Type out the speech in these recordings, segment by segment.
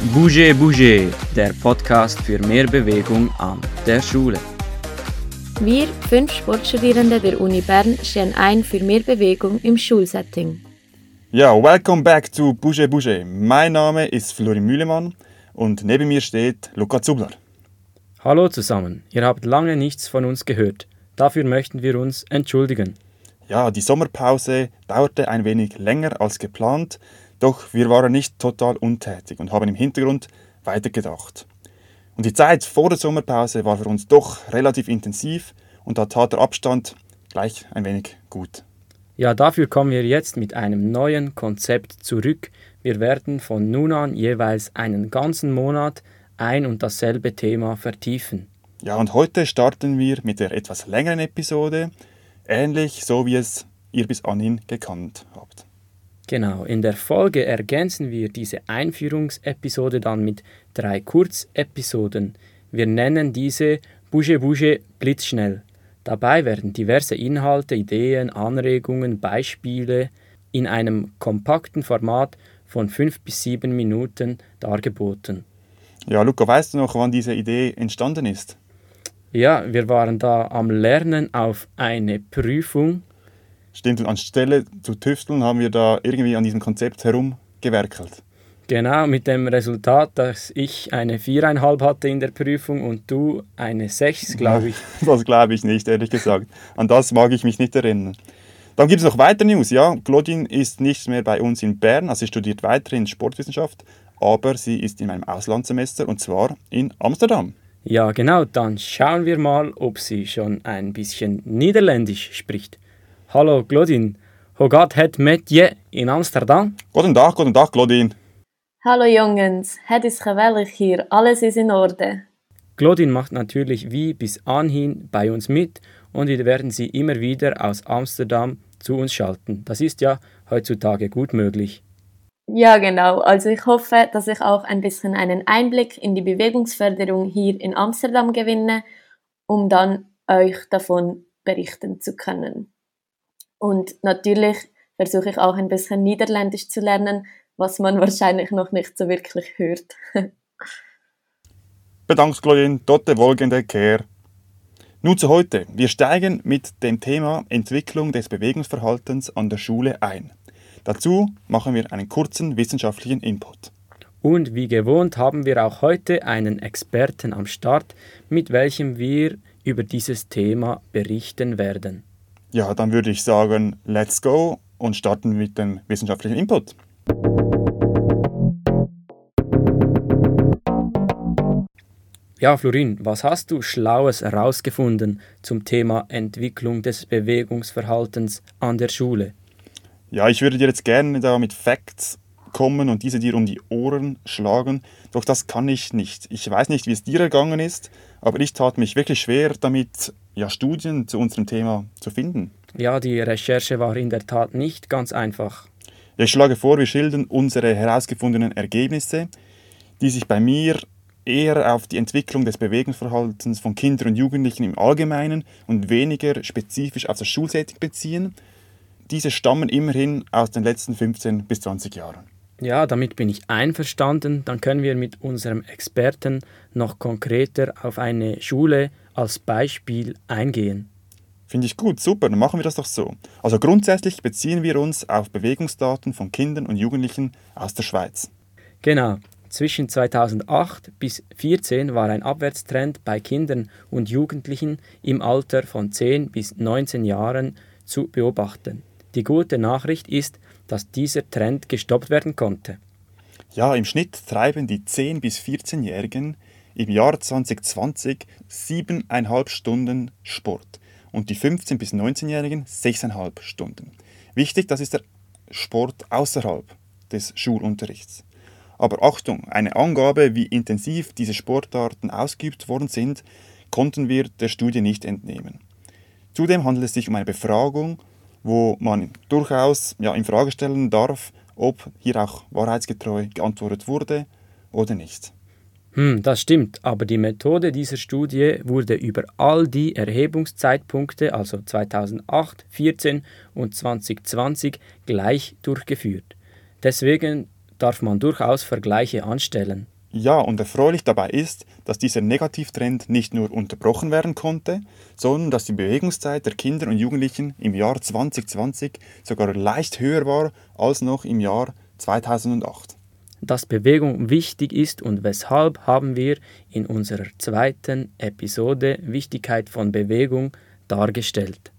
Bouge Bouge, der Podcast für mehr Bewegung an der Schule. Wir, fünf Sportstudierende der Uni Bern, stehen ein für mehr Bewegung im Schulsetting. Ja, welcome back to Bouge Bouge. Mein Name ist Florin Mühlemann und neben mir steht Luca Zubler. Hallo zusammen, ihr habt lange nichts von uns gehört. Dafür möchten wir uns entschuldigen. Ja, die Sommerpause dauerte ein wenig länger als geplant, doch wir waren nicht total untätig und haben im Hintergrund weitergedacht. Und die Zeit vor der Sommerpause war für uns doch relativ intensiv und da tat der Abstand gleich ein wenig gut. Ja, dafür kommen wir jetzt mit einem neuen Konzept zurück. Wir werden von nun an jeweils einen ganzen Monat ein und dasselbe Thema vertiefen. Ja, und heute starten wir mit der etwas längeren Episode, ähnlich so wie es ihr bis anhin gekannt habt. Genau, in der Folge ergänzen wir diese Einführungsepisode dann mit drei Kurzepisoden. Wir nennen diese Bouge Bouge blitzschnell. Dabei werden diverse Inhalte, Ideen, Anregungen, Beispiele in einem kompakten Format von fünf bis sieben Minuten dargeboten. Ja, Luca, weißt du noch, wann diese Idee entstanden ist? Ja, wir waren da am Lernen auf eine Prüfung. Stimmt, und anstelle zu tüfteln haben wir da irgendwie an diesem Konzept herumgewerkelt. Genau, mit dem Resultat, dass ich eine viereinhalb hatte in der Prüfung und du eine sechs, glaube ich. Das glaube ich nicht, ehrlich gesagt. An das mag ich mich nicht erinnern. Dann gibt es noch weitere News. Ja, Claudine ist nicht mehr bei uns in Bern, also sie studiert weiterhin Sportwissenschaft, aber sie ist in einem Auslandssemester und zwar in Amsterdam. Ja, genau, dann schauen wir mal, ob sie schon ein bisschen Niederländisch spricht. Hallo Claudine, hoe gaat het met je in Amsterdam? Guten Tag, guten Tag, Claudine. Hallo Jongens, het is geweldig hier, alles ist in Orde. Claudine macht natürlich wie bis anhin bei uns mit und wir werden sie immer wieder aus Amsterdam zu uns schalten. Das ist ja heutzutage gut möglich. Ja, genau. Also ich hoffe, dass ich auch ein bisschen einen Einblick in die Bewegungsförderung hier in Amsterdam gewinne, um dann euch davon berichten zu können. Und natürlich versuche ich auch ein bisschen Niederländisch zu lernen, was man wahrscheinlich noch nicht so wirklich hört. Bedankt, Claudine. Totte wolgende Kehr. Nun zu heute. Wir steigen mit dem Thema Entwicklung des Bewegungsverhaltens an der Schule ein. Dazu machen wir einen kurzen wissenschaftlichen Input. Und wie gewohnt haben wir auch heute einen Experten am Start, mit welchem wir über dieses Thema berichten werden. Ja, dann würde ich sagen, let's go und starten mit dem wissenschaftlichen Input. Ja, Florin, was hast du Schlaues herausgefunden zum Thema Entwicklung des Bewegungsverhaltens an der Schule? Ja, ich würde dir jetzt gerne da mit Facts kommen und diese dir um die Ohren schlagen, doch das kann ich nicht. Ich weiß nicht, wie es dir ergangen ist, aber ich tat mich wirklich schwer damit, ja, Studien zu unserem Thema zu finden. Ja, die Recherche war in der Tat nicht ganz einfach. Ich schlage vor, wir schildern unsere herausgefundenen Ergebnisse, die sich bei mir eher auf die Entwicklung des Bewegungsverhaltens von Kindern und Jugendlichen im Allgemeinen und weniger spezifisch auf das Schulsetting beziehen. Diese stammen immerhin aus den letzten 15 bis 20 Jahren. Ja, damit bin ich einverstanden. Dann können wir mit unserem Experten noch konkreter auf eine Schule als Beispiel eingehen. Finde ich gut, super, dann machen wir das doch so. Also grundsätzlich beziehen wir uns auf Bewegungsdaten von Kindern und Jugendlichen aus der Schweiz. Genau. Zwischen 2008 bis 2014 war ein Abwärtstrend bei Kindern und Jugendlichen im Alter von 10 bis 19 Jahren zu beobachten. Die gute Nachricht ist, dass dieser Trend gestoppt werden konnte. Ja, im Schnitt treiben die 10- bis 14-Jährigen im Jahr 2020 siebeneinhalb Stunden Sport und die 15- bis 19-Jährigen 6,5 Stunden. Wichtig, das ist der Sport außerhalb des Schulunterrichts. Aber Achtung, eine Angabe, wie intensiv diese Sportarten ausgeübt worden sind, konnten wir der Studie nicht entnehmen. Zudem handelt es sich um eine Befragung, wo man durchaus ja, in Frage stellen darf, ob hier auch wahrheitsgetreu geantwortet wurde oder nicht. Hm, das stimmt, aber die Methode dieser Studie wurde über all die Erhebungszeitpunkte, also 2008, 2014 und 2020, gleich durchgeführt. Deswegen darf man durchaus Vergleiche anstellen. Ja, und erfreulich dabei ist, dass dieser Negativtrend nicht nur unterbrochen werden konnte, sondern dass die Bewegungszeit der Kinder und Jugendlichen im Jahr 2020 sogar leicht höher war als noch im Jahr 2008. Dass Bewegung wichtig ist und weshalb haben wir in unserer zweiten Episode Wichtigkeit von Bewegung dargestellt.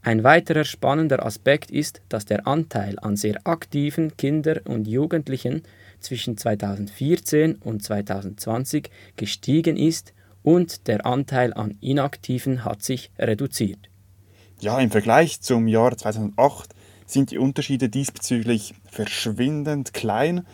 Ein weiterer spannender Aspekt ist, dass der Anteil an sehr aktiven Kinder und Jugendlichen zwischen 2014 und 2020 gestiegen ist und der Anteil an Inaktiven hat sich reduziert. Ja, im Vergleich zum Jahr 2008 sind die Unterschiede diesbezüglich verschwindend klein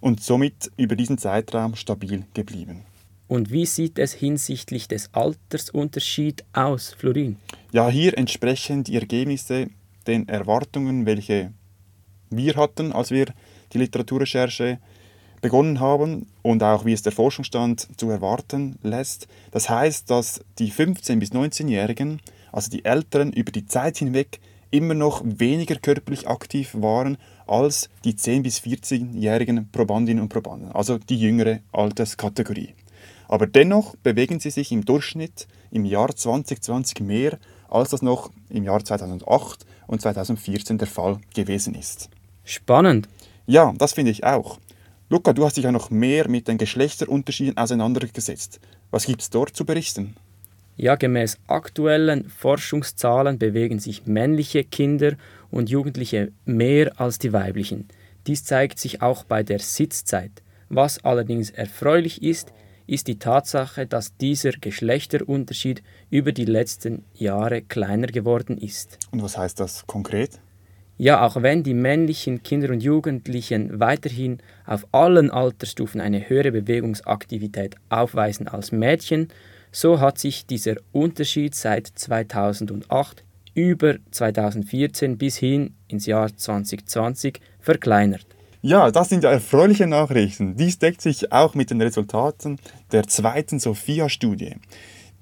und somit über diesen Zeitraum stabil geblieben. Und wie sieht es hinsichtlich des Altersunterschieds aus, Florin? Ja, hier entsprechen die Ergebnisse den Erwartungen, welche wir hatten, als wir die Literaturrecherche begonnen haben und auch wie es der Forschungsstand zu erwarten lässt. Das heißt, dass die 15- bis 19-Jährigen, also die Älteren, über die Zeit hinweg immer noch weniger körperlich aktiv waren als die 10- bis 14-jährigen Probandinnen und Probanden, also die jüngere Alterskategorie. Aber dennoch bewegen sie sich im Durchschnitt im Jahr 2020 mehr, als das noch im Jahr 2008 und 2014 der Fall gewesen ist. Spannend. Ja, das finde ich auch. Luca, du hast dich ja noch mehr mit den Geschlechterunterschieden auseinandergesetzt. Was gibt es dort zu berichten? Ja, gemäß aktuellen Forschungszahlen bewegen sich männliche Kinder und Jugendliche mehr als die weiblichen. Dies zeigt sich auch bei der Sitzzeit. Was allerdings erfreulich ist, ist die Tatsache, dass dieser Geschlechterunterschied über die letzten Jahre kleiner geworden ist. Und was heißt das konkret? Ja, auch wenn die männlichen Kinder und Jugendlichen weiterhin auf allen Altersstufen eine höhere Bewegungsaktivität aufweisen als Mädchen, so hat sich dieser Unterschied seit 2008 über 2014 bis hin ins Jahr 2020 verkleinert. Ja, das sind erfreuliche Nachrichten. Dies deckt sich auch mit den Resultaten der zweiten Sophia-Studie.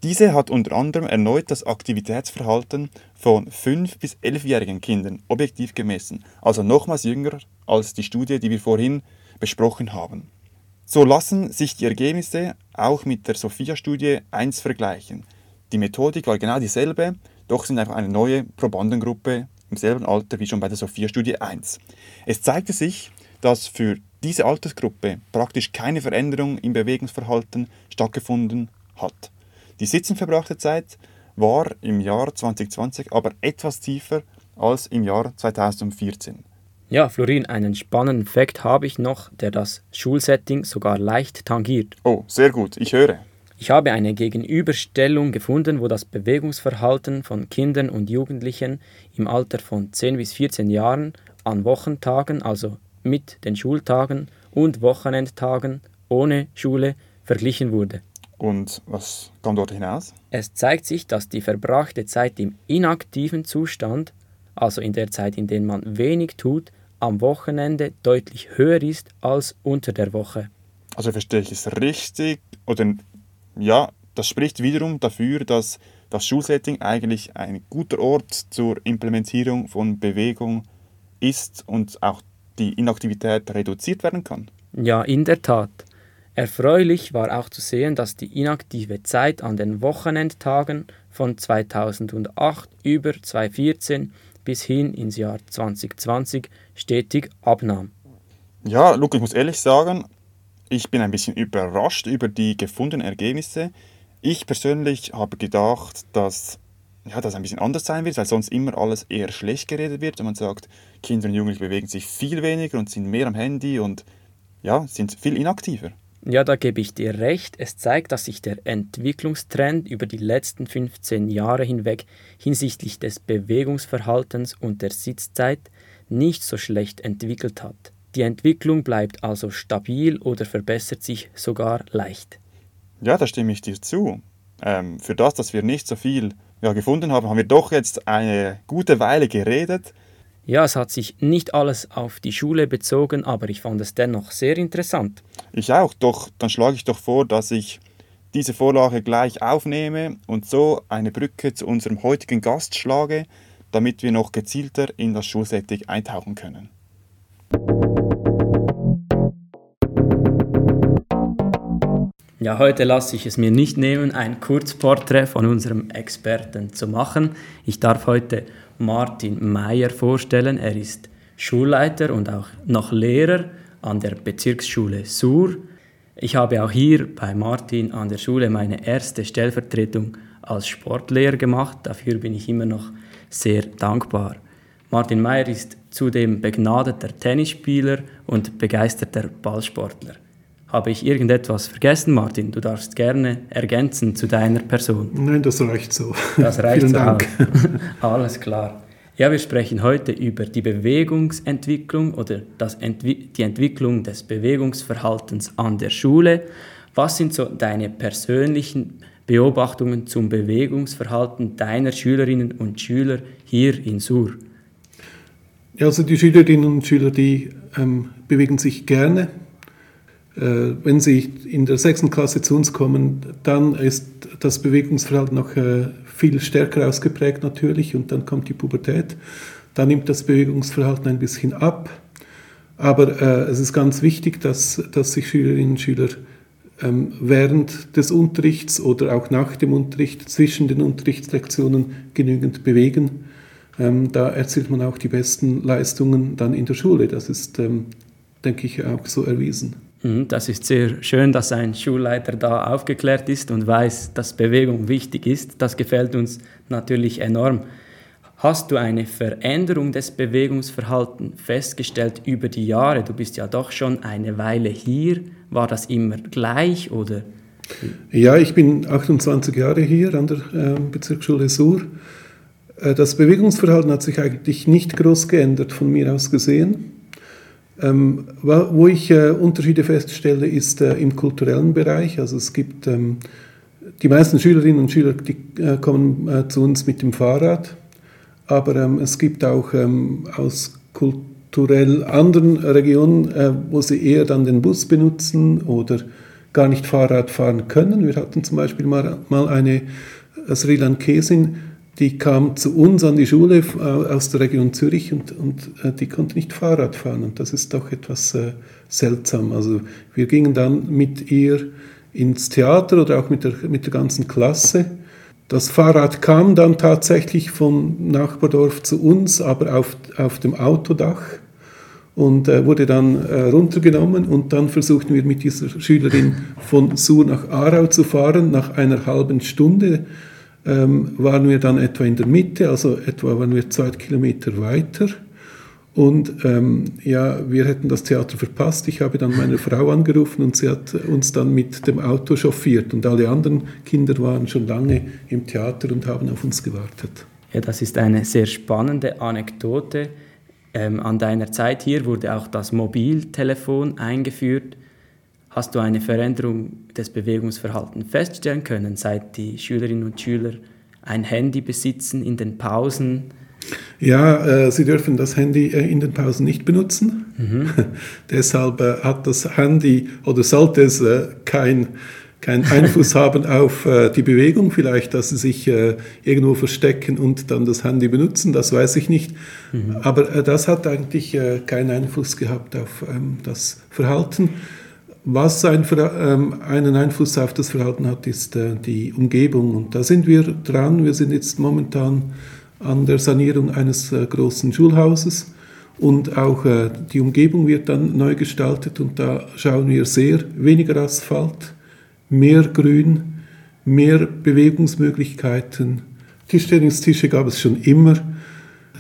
Diese hat unter anderem erneut das Aktivitätsverhalten von 5- bis 11-jährigen Kindern objektiv gemessen, also nochmals jünger als die Studie, die wir vorhin besprochen haben. So lassen sich die Ergebnisse auch mit der Sophia-Studie 1 vergleichen. Die Methodik war genau dieselbe, doch sind einfach eine neue Probandengruppe im selben Alter wie schon bei der Sophia-Studie 1. Es zeigte sich, dass für diese Altersgruppe praktisch keine Veränderung im Bewegungsverhalten stattgefunden hat. Die sitzen verbrachte Zeit war im Jahr 2020 aber etwas tiefer als im Jahr 2014. Ja, Florin, einen spannenden Fakt habe ich noch, der das Schulsetting sogar leicht tangiert. Oh, sehr gut, ich höre. Ich habe eine Gegenüberstellung gefunden, wo das Bewegungsverhalten von Kindern und Jugendlichen im Alter von 10 bis 14 Jahren an Wochentagen, also mit den Schultagen und Wochenendtagen ohne Schule verglichen wurde. Und was kam dort hinaus? Es zeigt sich, dass die verbrachte Zeit im inaktiven Zustand, also in der Zeit, in der man wenig tut, am Wochenende deutlich höher ist als unter der Woche. Also verstehe ich es richtig? Oder ja, das spricht wiederum dafür, dass das Schulsetting eigentlich ein guter Ort zur Implementierung von Bewegung ist und auch die Inaktivität reduziert werden kann. Ja, in der Tat. Erfreulich war auch zu sehen, dass die inaktive Zeit an den Wochenendtagen von 2008 über 2014 bis hin ins Jahr 2020 stetig abnahm. Ja, Luke, ich muss ehrlich sagen, ich bin ein bisschen überrascht über die gefundenen Ergebnisse. Ich persönlich habe gedacht, dass ja, das ein bisschen anders sein wird, weil sonst immer alles eher schlecht geredet wird. Und man sagt, Kinder und Jugendliche bewegen sich viel weniger und sind mehr am Handy und ja, sind viel inaktiver. Ja, da gebe ich dir recht. Es zeigt, dass sich der Entwicklungstrend über die letzten 15 Jahre hinweg hinsichtlich des Bewegungsverhaltens und der Sitzzeit nicht so schlecht entwickelt hat. Die Entwicklung bleibt also stabil oder verbessert sich sogar leicht. Ja, da stimme ich dir zu. Ähm, für das, dass wir nicht so viel ja, gefunden haben, haben wir doch jetzt eine gute Weile geredet. Ja, es hat sich nicht alles auf die Schule bezogen, aber ich fand es dennoch sehr interessant. Ich auch, doch dann schlage ich doch vor, dass ich diese Vorlage gleich aufnehme und so eine Brücke zu unserem heutigen Gast schlage, damit wir noch gezielter in das Schulsetting eintauchen können. Ja, heute lasse ich es mir nicht nehmen, ein Kurzporträt von unserem Experten zu machen. Ich darf heute Martin Meyer vorstellen. Er ist Schulleiter und auch noch Lehrer an der Bezirksschule Sur. Ich habe auch hier bei Martin an der Schule meine erste Stellvertretung als Sportlehrer gemacht. Dafür bin ich immer noch sehr dankbar. Martin Meyer ist zudem begnadeter Tennisspieler und begeisterter Ballsportler. Habe ich irgendetwas vergessen, Martin? Du darfst gerne ergänzen zu deiner Person. Nein, das reicht so. Das reicht Vielen so Dank. Alles klar. Ja, wir sprechen heute über die Bewegungsentwicklung oder das Entwi die Entwicklung des Bewegungsverhaltens an der Schule. Was sind so deine persönlichen Beobachtungen zum Bewegungsverhalten deiner Schülerinnen und Schüler hier in Sur? Ja, also die Schülerinnen und Schüler, die ähm, bewegen sich gerne. Äh, wenn sie in der sechsten Klasse zu uns kommen, dann ist das Bewegungsverhalten noch äh, viel stärker ausgeprägt natürlich und dann kommt die Pubertät. Da nimmt das Bewegungsverhalten ein bisschen ab. Aber äh, es ist ganz wichtig, dass, dass sich Schülerinnen und Schüler ähm, während des Unterrichts oder auch nach dem Unterricht zwischen den Unterrichtslektionen genügend bewegen. Ähm, da erzielt man auch die besten Leistungen dann in der Schule. Das ist, ähm, denke ich, auch so erwiesen. Mhm, Das ist sehr schön, dass ein Schulleiter da aufgeklärt ist und weiß, dass Bewegung wichtig ist. Das gefällt uns natürlich enorm. Hast du eine Veränderung des Bewegungsverhaltens festgestellt über die Jahre? Du bist ja doch schon eine Weile hier. War das immer gleich oder? Ja, ich bin 28 Jahre hier an der äh, Bezirksschule Sur. Äh, das Bewegungsverhalten hat sich eigentlich nicht groß geändert, von mir aus gesehen. Ähm, wo ich äh, Unterschiede feststelle, ist äh, im kulturellen Bereich. Also es gibt ähm, die meisten Schülerinnen und Schüler, die äh, kommen äh, zu uns mit dem Fahrrad, aber ähm, es gibt auch ähm, aus kulturell anderen Regionen, äh, wo sie eher dann den Bus benutzen oder gar nicht Fahrrad fahren können. Wir hatten zum Beispiel mal, mal eine äh, Sri Lankesin, die kam zu uns an die Schule äh, aus der Region Zürich und, und äh, die konnte nicht Fahrrad fahren. Und das ist doch etwas äh, seltsam. Also wir gingen dann mit ihr ins Theater oder auch mit der, mit der ganzen Klasse. Das Fahrrad kam dann tatsächlich vom Nachbardorf zu uns, aber auf, auf dem Autodach und äh, wurde dann äh, runtergenommen und dann versuchten wir mit dieser Schülerin von Sur nach Aarau zu fahren. Nach einer halben Stunde ähm, waren wir dann etwa in der Mitte, also etwa waren wir zwei Kilometer weiter. Und ähm, ja, wir hätten das Theater verpasst. Ich habe dann meine Frau angerufen und sie hat uns dann mit dem Auto chauffiert. Und alle anderen Kinder waren schon lange im Theater und haben auf uns gewartet. Ja, das ist eine sehr spannende Anekdote. Ähm, an deiner Zeit hier wurde auch das Mobiltelefon eingeführt. Hast du eine Veränderung des Bewegungsverhaltens feststellen können, seit die Schülerinnen und Schüler ein Handy besitzen in den Pausen? Ja, äh, Sie dürfen das Handy äh, in den Pausen nicht benutzen. Deshalb äh, hat das Handy oder sollte es äh, kein, keinen Einfluss haben auf äh, die Bewegung. Vielleicht, dass Sie sich äh, irgendwo verstecken und dann das Handy benutzen, das weiß ich nicht. Aber äh, das hat eigentlich äh, keinen Einfluss gehabt auf ähm, das Verhalten. Was ein, ähm, einen Einfluss auf das Verhalten hat, ist äh, die Umgebung. Und da sind wir dran. Wir sind jetzt momentan an der Sanierung eines äh, großen Schulhauses. Und auch äh, die Umgebung wird dann neu gestaltet. Und da schauen wir sehr weniger Asphalt, mehr Grün, mehr Bewegungsmöglichkeiten. Tischtennistische gab es schon immer.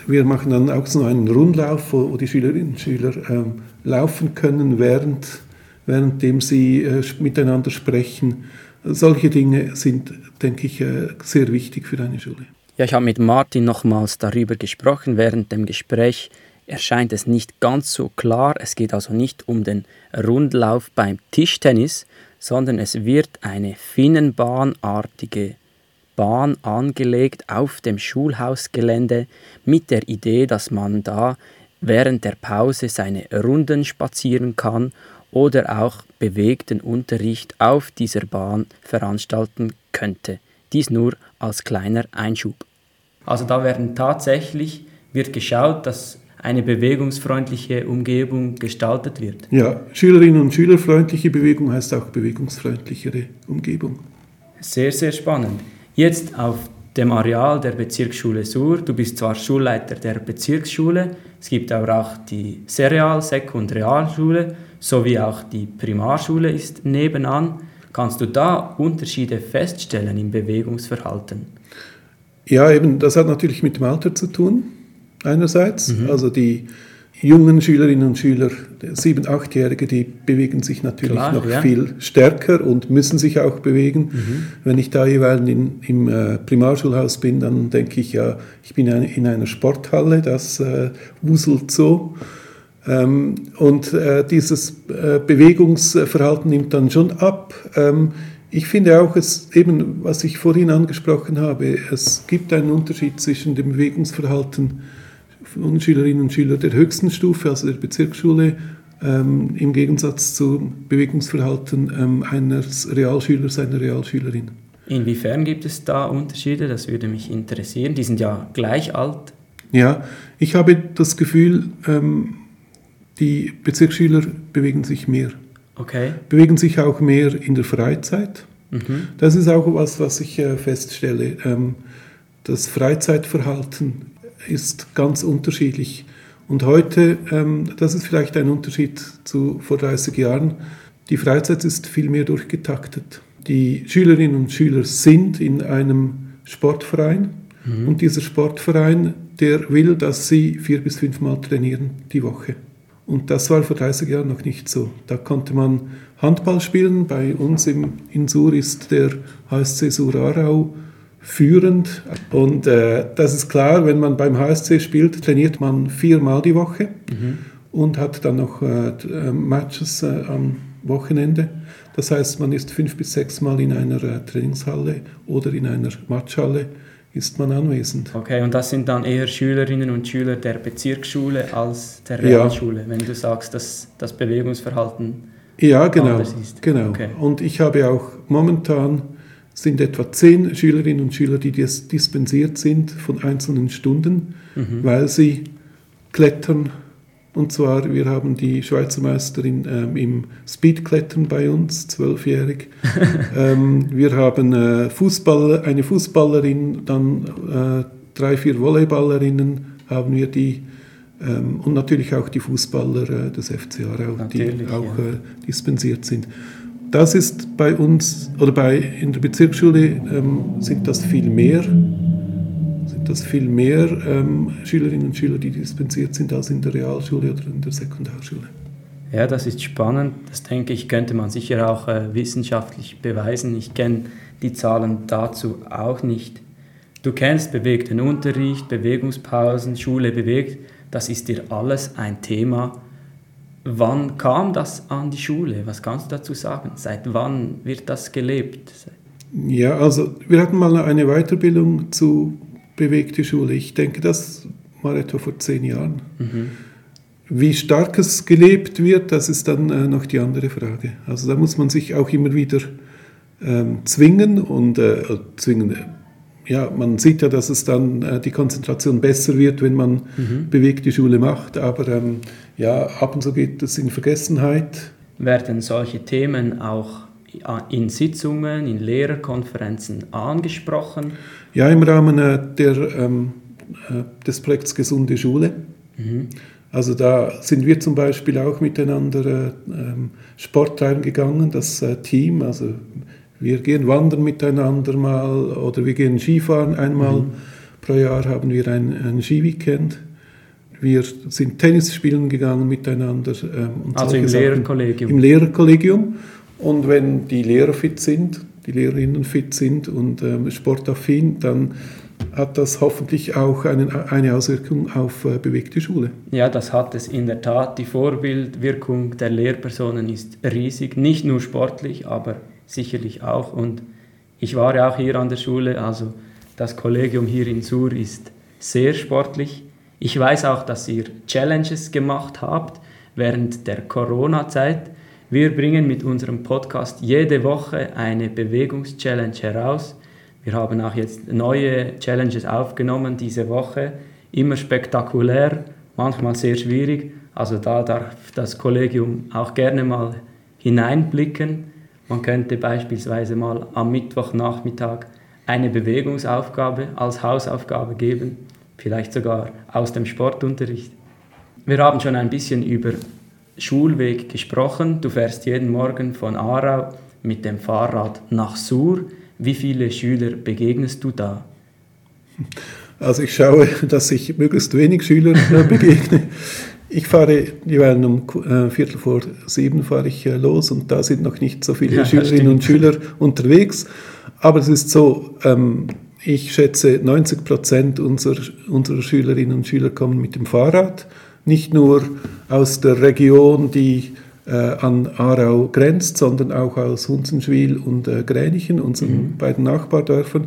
Wir machen dann auch so einen Rundlauf, wo, wo die Schülerinnen und Schüler ähm, laufen können, während, währenddem sie äh, miteinander sprechen. Solche Dinge sind, denke ich, äh, sehr wichtig für eine Schule. Ja, ich habe mit Martin nochmals darüber gesprochen. Während dem Gespräch erscheint es nicht ganz so klar. Es geht also nicht um den Rundlauf beim Tischtennis, sondern es wird eine Finnenbahnartige Bahn angelegt auf dem Schulhausgelände mit der Idee, dass man da während der Pause seine Runden spazieren kann oder auch bewegten Unterricht auf dieser Bahn veranstalten könnte. Dies nur als kleiner Einschub. Also da werden tatsächlich wird geschaut, dass eine bewegungsfreundliche Umgebung gestaltet wird. Ja, Schülerinnen und Schülerfreundliche Bewegung heißt auch bewegungsfreundlichere Umgebung. Sehr, sehr spannend. Jetzt auf dem Areal der Bezirksschule Sur. Du bist zwar Schulleiter der Bezirksschule, es gibt aber auch die Serial-, Sek- und Realschule sowie auch die Primarschule ist nebenan. Kannst du da Unterschiede feststellen im Bewegungsverhalten? Ja, eben, das hat natürlich mit dem Alter zu tun, einerseits. Mhm. Also die jungen Schülerinnen und Schüler, sieben-, achtjährige, die bewegen sich natürlich Klar, noch ja. viel stärker und müssen sich auch bewegen. Mhm. Wenn ich da jeweils in, im äh, Primarschulhaus bin, dann denke ich ja, ich bin in einer Sporthalle, das äh, wuselt so. Ähm, und äh, dieses äh, Bewegungsverhalten nimmt dann schon ab. Ähm, ich finde auch, es, eben, was ich vorhin angesprochen habe, es gibt einen Unterschied zwischen dem Bewegungsverhalten von Schülerinnen und Schülern der höchsten Stufe, also der Bezirksschule, ähm, im Gegensatz zum Bewegungsverhalten eines Realschülers, einer Realschülerin. Inwiefern gibt es da Unterschiede? Das würde mich interessieren. Die sind ja gleich alt. Ja, ich habe das Gefühl, ähm, die Bezirksschüler bewegen sich mehr. Okay. Bewegen sich auch mehr in der Freizeit. Mhm. Das ist auch was, was ich äh, feststelle. Ähm, das Freizeitverhalten ist ganz unterschiedlich. Und heute, ähm, das ist vielleicht ein Unterschied zu vor 30 Jahren, die Freizeit ist viel mehr durchgetaktet. Die Schülerinnen und Schüler sind in einem Sportverein mhm. und dieser Sportverein, der will, dass sie vier bis fünfmal trainieren die Woche. Und das war vor 30 Jahren noch nicht so. Da konnte man Handball spielen. Bei uns im, in Sur ist der HSC Sur Aarau führend. Und äh, das ist klar, wenn man beim HSC spielt, trainiert man viermal die Woche mhm. und hat dann noch äh, Matches äh, am Wochenende. Das heißt, man ist fünf bis sechs Mal in einer äh, Trainingshalle oder in einer Matchhalle ist man anwesend. Okay, und das sind dann eher Schülerinnen und Schüler der Bezirksschule als der Realschule, ja. wenn du sagst, dass das Bewegungsverhalten ja, genau, ist. Genau. Okay. Und ich habe auch momentan sind etwa zehn Schülerinnen und Schüler, die dispensiert sind von einzelnen Stunden, mhm. weil sie klettern. Und zwar, wir haben die Schweizer Meisterin ähm, im Speedklettern bei uns, zwölfjährig. ähm, wir haben äh, Fußballer, eine Fußballerin, dann äh, drei, vier Volleyballerinnen haben wir die ähm, und natürlich auch die Fußballer äh, des FC Aarau, die auch ja. Äh, dispensiert sind. Das ist bei uns, oder bei, in der Bezirksschule ähm, sind das viel mehr, sind das viel mehr ähm, Schülerinnen und Schüler, die dispensiert sind, als in der Realschule oder in der Sekundarschule. Ja, das ist spannend. Das denke ich, könnte man sicher auch äh, wissenschaftlich beweisen. Ich kenne die Zahlen dazu auch nicht. Du kennst bewegten Unterricht, Bewegungspausen, Schule bewegt. Das ist dir alles ein Thema. Wann kam das an die Schule? Was kannst du dazu sagen? Seit wann wird das gelebt? Ja, also wir hatten mal eine Weiterbildung zu bewegte Schule. Ich denke, das war etwa vor zehn Jahren. Mhm. Wie stark es gelebt wird, das ist dann äh, noch die andere Frage. Also da muss man sich auch immer wieder ähm, zwingen und äh, zwingen ja, man sieht ja, dass es dann äh, die Konzentration besser wird, wenn man mhm. bewegte Schule macht, aber ähm, ja, ab und zu geht es in Vergessenheit. Werden solche Themen auch in Sitzungen, in Lehrerkonferenzen angesprochen? Ja, im Rahmen äh, der, ähm, äh, des Projekts Gesunde Schule. Mhm. Also da sind wir zum Beispiel auch miteinander äh, ähm, Sport reingegangen, das äh, Team, also wir gehen wandern miteinander mal oder wir gehen Skifahren. Einmal mhm. pro Jahr haben wir ein, ein Skiweekend. Wir sind Tennis spielen gegangen miteinander. Ähm, also im Sachen. Lehrerkollegium? Im Lehrerkollegium. Und wenn die Lehrer fit sind, die Lehrerinnen fit sind und ähm, sportaffin, dann hat das hoffentlich auch eine, eine Auswirkung auf äh, bewegte Schule. Ja, das hat es in der Tat. Die Vorbildwirkung der Lehrpersonen ist riesig, nicht nur sportlich, aber sicherlich auch. Und ich war ja auch hier an der Schule, also das Kollegium hier in Sur ist sehr sportlich. Ich weiß auch, dass ihr Challenges gemacht habt während der Corona-Zeit. Wir bringen mit unserem Podcast jede Woche eine Bewegungschallenge heraus. Wir haben auch jetzt neue Challenges aufgenommen diese Woche, immer spektakulär manchmal sehr schwierig. Also da darf das Kollegium auch gerne mal hineinblicken. Man könnte beispielsweise mal am Mittwochnachmittag eine Bewegungsaufgabe als Hausaufgabe geben, vielleicht sogar aus dem Sportunterricht. Wir haben schon ein bisschen über Schulweg gesprochen. Du fährst jeden Morgen von Aarau mit dem Fahrrad nach Sur. Wie viele Schüler begegnest du da? Also ich schaue, dass ich möglichst wenig Schüler äh, begegne. Ich fahre jeweils um äh, Viertel vor sieben fahre ich äh, los und da sind noch nicht so viele ja, Schülerinnen und Schüler unterwegs. Aber es ist so, ähm, ich schätze 90 Prozent unserer, unserer Schülerinnen und Schüler kommen mit dem Fahrrad. Nicht nur aus der Region, die äh, an Aarau grenzt, sondern auch aus Hunzenschwil und äh, Gränichen, unseren mhm. beiden Nachbardörfern.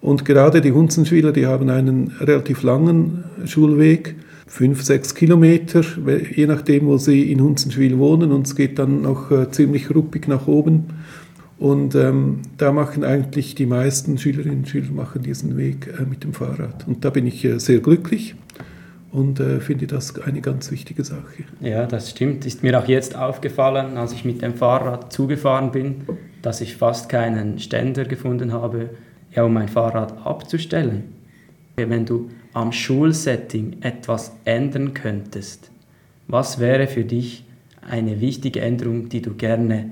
Und gerade die Hunzenschwiler, die haben einen relativ langen Schulweg, fünf, sechs Kilometer, je nachdem, wo sie in Hunzenschwil wohnen. Und es geht dann noch äh, ziemlich ruppig nach oben. Und ähm, da machen eigentlich die meisten Schülerinnen und Schüler machen diesen Weg äh, mit dem Fahrrad. Und da bin ich äh, sehr glücklich und äh, finde das eine ganz wichtige Sache. Ja, das stimmt. Ist mir auch jetzt aufgefallen, als ich mit dem Fahrrad zugefahren bin, dass ich fast keinen Ständer gefunden habe, ja, um mein Fahrrad abzustellen. Wenn du am Schulsetting etwas ändern könntest, was wäre für dich eine wichtige Änderung, die du gerne,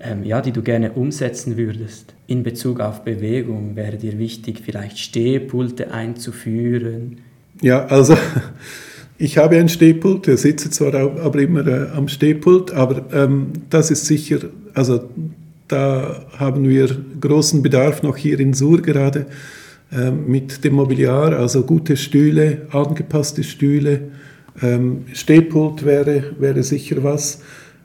ähm, ja, die du gerne umsetzen würdest? In Bezug auf Bewegung wäre dir wichtig, vielleicht Stehpulte einzuführen? Ja, also ich habe ein Stehpult, ich sitze zwar aber immer äh, am Stehpult, aber ähm, das ist sicher, also da haben wir großen Bedarf noch hier in Sur gerade äh, mit dem Mobiliar, also gute Stühle, angepasste Stühle. Ähm, Stehpult wäre, wäre sicher was.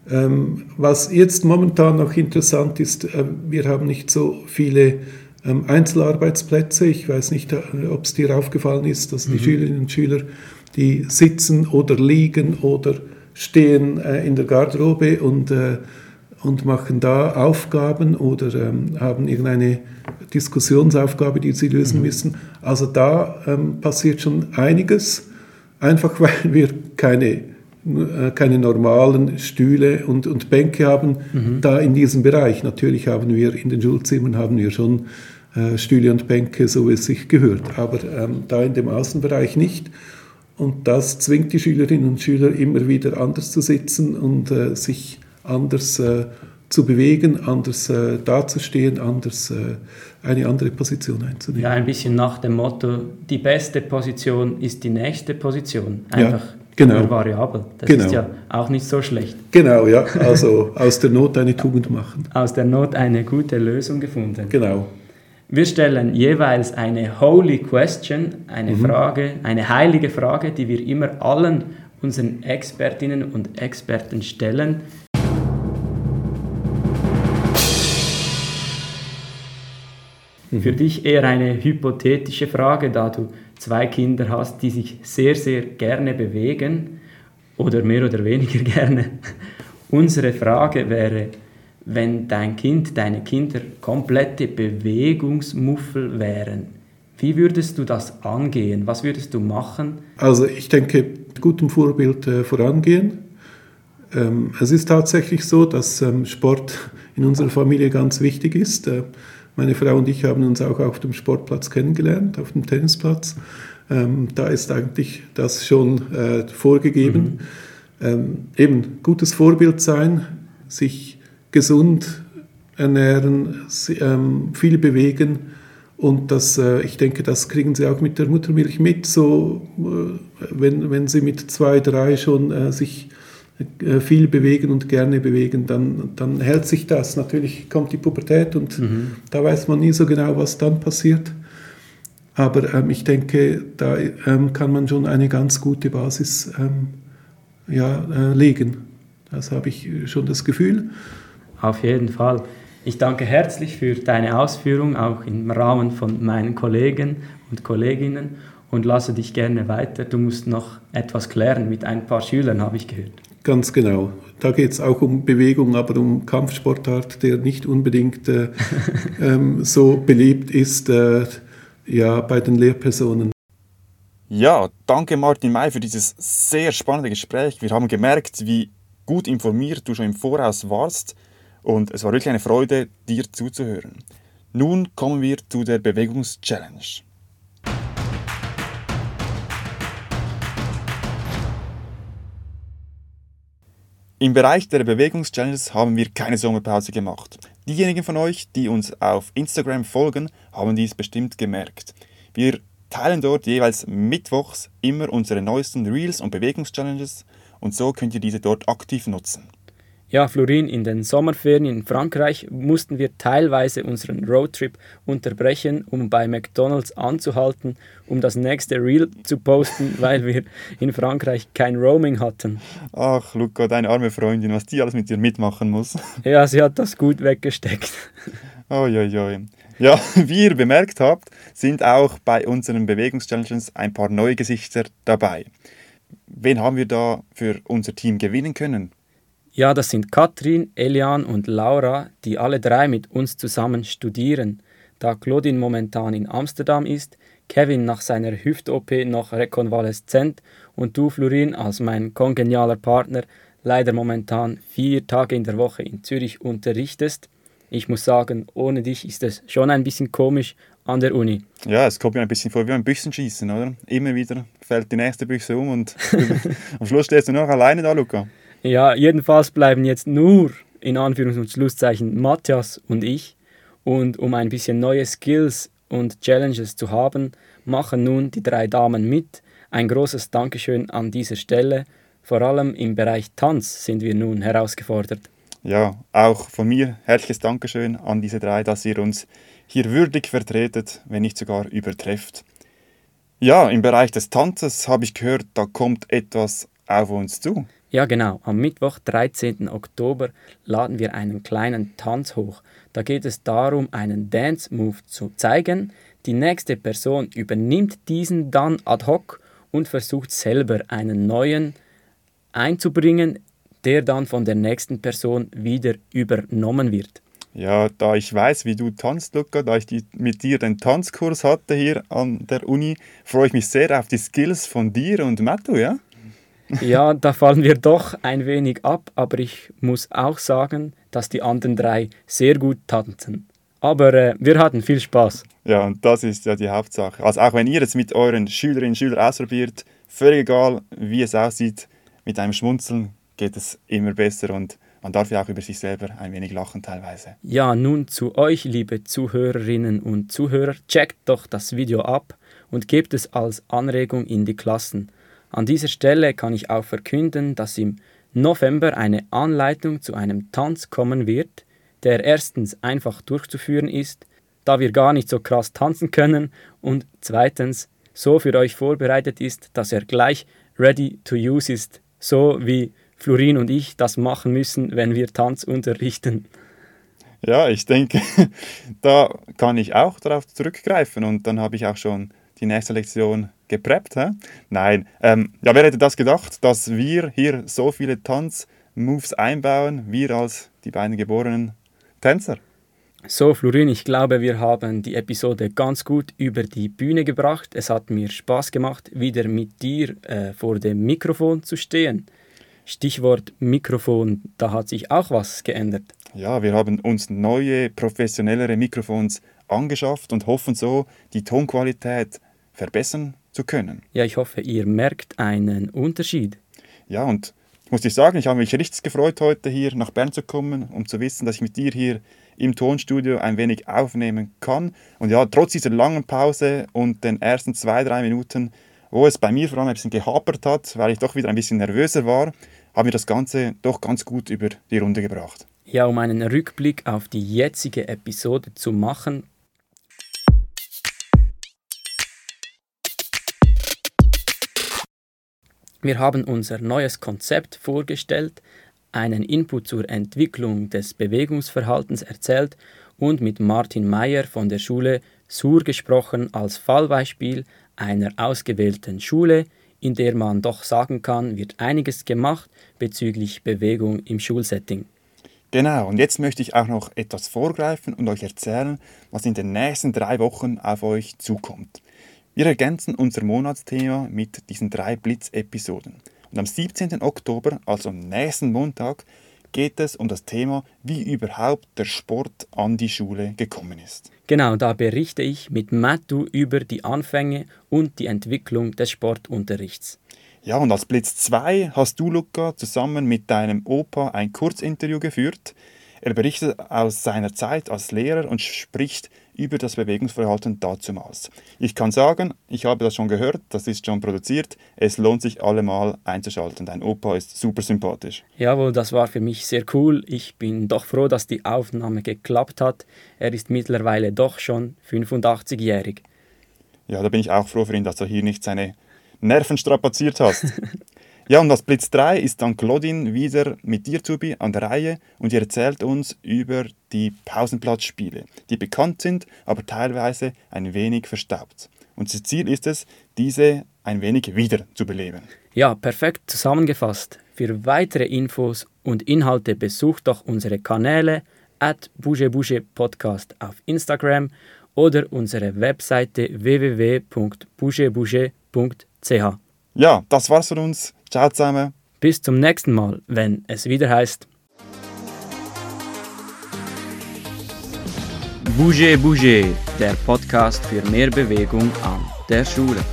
Ähm, was jetzt momentan noch interessant ist, äh, wir haben nicht so viele ähm, Einzelarbeitsplätze. Ich weiß nicht, äh, ob es dir aufgefallen ist, dass die mhm. Schülerinnen und Schüler, die sitzen oder liegen oder stehen äh, in der Garderobe und äh, und machen da Aufgaben oder ähm, haben irgendeine Diskussionsaufgabe, die sie lösen mhm. müssen. Also da ähm, passiert schon einiges, einfach weil wir keine, keine normalen Stühle und, und Bänke haben mhm. da in diesem Bereich. Natürlich haben wir in den Schulzimmern haben wir schon äh, Stühle und Bänke, so wie es sich gehört, aber ähm, da in dem Außenbereich nicht. Und das zwingt die Schülerinnen und Schüler immer wieder anders zu sitzen und äh, sich anders äh, zu bewegen, anders äh, dazustehen, anders äh, eine andere Position einzunehmen. Ja, ein bisschen nach dem Motto, die beste Position ist die nächste Position. Einfach ja, genau. variabel. Das genau. ist ja auch nicht so schlecht. Genau, ja. Also aus der Not eine Tugend machen. Aus der Not eine gute Lösung gefunden. Genau. Wir stellen jeweils eine Holy Question, eine mhm. Frage, eine heilige Frage, die wir immer allen unseren Expertinnen und Experten stellen. Mhm. Für dich eher eine hypothetische Frage, da du zwei Kinder hast, die sich sehr, sehr gerne bewegen oder mehr oder weniger gerne. Unsere Frage wäre, wenn dein Kind, deine Kinder komplette Bewegungsmuffel wären, wie würdest du das angehen? Was würdest du machen? Also ich denke, gutem Vorbild äh, vorangehen. Ähm, es ist tatsächlich so, dass ähm, Sport in unserer Familie ganz wichtig ist. Äh, meine Frau und ich haben uns auch auf dem Sportplatz kennengelernt, auf dem Tennisplatz. Ähm, da ist eigentlich das schon äh, vorgegeben. Mhm. Ähm, eben gutes Vorbild sein, sich gesund ernähren, ähm, viel bewegen. Und das, äh, ich denke, das kriegen sie auch mit der Muttermilch mit. So, äh, wenn, wenn sie mit zwei, drei schon äh, sich viel bewegen und gerne bewegen, dann, dann hält sich das. Natürlich kommt die Pubertät und mhm. da weiß man nie so genau, was dann passiert. Aber ähm, ich denke, da ähm, kann man schon eine ganz gute Basis ähm, ja, äh, legen. Das habe ich schon das Gefühl. Auf jeden Fall. Ich danke herzlich für deine Ausführung, auch im Rahmen von meinen Kollegen und Kolleginnen und lasse dich gerne weiter. Du musst noch etwas klären mit ein paar Schülern, habe ich gehört. Ganz genau. Da geht es auch um Bewegung, aber um Kampfsportart, der nicht unbedingt äh, ähm, so beliebt ist äh, ja, bei den Lehrpersonen. Ja, danke Martin May für dieses sehr spannende Gespräch. Wir haben gemerkt, wie gut informiert du schon im Voraus warst und es war wirklich eine Freude, dir zuzuhören. Nun kommen wir zu der Bewegungs-Challenge. Im Bereich der Bewegungs-Challenges haben wir keine Sommerpause gemacht. Diejenigen von euch, die uns auf Instagram folgen, haben dies bestimmt gemerkt. Wir teilen dort jeweils mittwochs immer unsere neuesten Reels und Bewegungs-Challenges und so könnt ihr diese dort aktiv nutzen. Ja, Florin, in den Sommerferien in Frankreich mussten wir teilweise unseren Roadtrip unterbrechen, um bei McDonald's anzuhalten, um das nächste Reel zu posten, weil wir in Frankreich kein Roaming hatten. Ach, Luca, deine arme Freundin, was die alles mit dir mitmachen muss. Ja, sie hat das gut weggesteckt. Oi, Ja, wie ihr bemerkt habt, sind auch bei unseren Bewegungschallenges ein paar neue Gesichter dabei. Wen haben wir da für unser Team gewinnen können? Ja, das sind Katrin, Elian und Laura, die alle drei mit uns zusammen studieren. Da Claudine momentan in Amsterdam ist, Kevin nach seiner Hüft-OP noch rekonvaleszent und du, Florin, als mein kongenialer Partner, leider momentan vier Tage in der Woche in Zürich unterrichtest. Ich muss sagen, ohne dich ist es schon ein bisschen komisch an der Uni. Ja, es kommt mir ein bisschen vor wie ein Büchsenschießen, oder? Immer wieder fällt die nächste Büchse um und am Schluss stehst du noch alleine da, Luca. Ja, jedenfalls bleiben jetzt nur in Anführungs- und Schlusszeichen Matthias und ich. Und um ein bisschen neue Skills und Challenges zu haben, machen nun die drei Damen mit. Ein großes Dankeschön an dieser Stelle. Vor allem im Bereich Tanz sind wir nun herausgefordert. Ja, auch von mir herzliches Dankeschön an diese drei, dass ihr uns hier würdig vertretet, wenn nicht sogar übertrefft. Ja, im Bereich des Tanzes habe ich gehört, da kommt etwas auf uns zu. Ja, genau. Am Mittwoch, 13. Oktober, laden wir einen kleinen Tanz hoch. Da geht es darum, einen Dance-Move zu zeigen. Die nächste Person übernimmt diesen dann ad hoc und versucht selber einen neuen einzubringen, der dann von der nächsten Person wieder übernommen wird. Ja, da ich weiß, wie du tanzt, Luca, da ich die, mit dir den Tanzkurs hatte hier an der Uni, freue ich mich sehr auf die Skills von dir und Mattu, ja? Ja, da fallen wir doch ein wenig ab, aber ich muss auch sagen, dass die anderen drei sehr gut tanzen. Aber äh, wir hatten viel Spaß. Ja, und das ist ja die Hauptsache. Also auch wenn ihr es mit euren Schülerinnen und Schülern ausprobiert, völlig egal, wie es aussieht, mit einem Schmunzeln geht es immer besser und man darf ja auch über sich selber ein wenig lachen teilweise. Ja, nun zu euch, liebe Zuhörerinnen und Zuhörer, checkt doch das Video ab und gebt es als Anregung in die Klassen. An dieser Stelle kann ich auch verkünden, dass im November eine Anleitung zu einem Tanz kommen wird, der erstens einfach durchzuführen ist, da wir gar nicht so krass tanzen können und zweitens so für euch vorbereitet ist, dass er gleich ready to use ist, so wie Florin und ich das machen müssen, wenn wir Tanz unterrichten. Ja, ich denke, da kann ich auch darauf zurückgreifen und dann habe ich auch schon die nächste Lektion gepreppt. Hä? Nein, ähm, ja, wer hätte das gedacht, dass wir hier so viele Tanzmoves einbauen, wir als die beiden geborenen Tänzer? So, Florin, ich glaube, wir haben die Episode ganz gut über die Bühne gebracht. Es hat mir Spaß gemacht, wieder mit dir äh, vor dem Mikrofon zu stehen. Stichwort Mikrofon, da hat sich auch was geändert. Ja, wir haben uns neue, professionellere Mikrofons angeschafft und hoffen so, die Tonqualität verbessern zu können. Ja, ich hoffe, ihr merkt einen Unterschied. Ja, und ich muss dir sagen, ich habe mich richtig gefreut, heute hier nach Bern zu kommen, um zu wissen, dass ich mit dir hier im Tonstudio ein wenig aufnehmen kann. Und ja, trotz dieser langen Pause und den ersten zwei, drei Minuten, wo es bei mir vor allem ein bisschen gehapert hat, weil ich doch wieder ein bisschen nervöser war, haben wir das Ganze doch ganz gut über die Runde gebracht. Ja, um einen Rückblick auf die jetzige Episode zu machen, Wir haben unser neues Konzept vorgestellt, einen Input zur Entwicklung des Bewegungsverhaltens erzählt und mit Martin Meyer von der Schule Sur gesprochen als Fallbeispiel einer ausgewählten Schule, in der man doch sagen kann, wird einiges gemacht bezüglich Bewegung im Schulsetting. Genau, und jetzt möchte ich auch noch etwas vorgreifen und euch erzählen, was in den nächsten drei Wochen auf euch zukommt. Wir ergänzen unser Monatsthema mit diesen drei Blitzepisoden. Und am 17. Oktober, also am nächsten Montag, geht es um das Thema, wie überhaupt der Sport an die Schule gekommen ist. Genau, da berichte ich mit Mattu über die Anfänge und die Entwicklung des Sportunterrichts. Ja, und als Blitz 2 hast du, Luca, zusammen mit deinem Opa ein Kurzinterview geführt. Er berichtet aus seiner Zeit als Lehrer und spricht über das Bewegungsverhalten dazumals. Ich kann sagen, ich habe das schon gehört, das ist schon produziert. Es lohnt sich allemal einzuschalten. Dein Opa ist super sympathisch. Jawohl, das war für mich sehr cool. Ich bin doch froh, dass die Aufnahme geklappt hat. Er ist mittlerweile doch schon 85-jährig. Ja, da bin ich auch froh für ihn, dass er hier nicht seine Nerven strapaziert hast. Ja, und als Blitz 3 ist dann Claudine wieder mit dir, Zubi, an der Reihe und ihr erzählt uns über die Pausenplatzspiele, die bekannt sind, aber teilweise ein wenig verstaubt. Und das Ziel ist es, diese ein wenig wieder zu beleben. Ja, perfekt zusammengefasst. Für weitere Infos und Inhalte besucht doch unsere Kanäle at Podcast auf Instagram oder unsere Webseite www.bougebouge.ch. Ja, das war's von uns. Ciao zusammen. Bis zum nächsten Mal, wenn es wieder heißt. Bouger Bouger, der Podcast für mehr Bewegung an der Schule.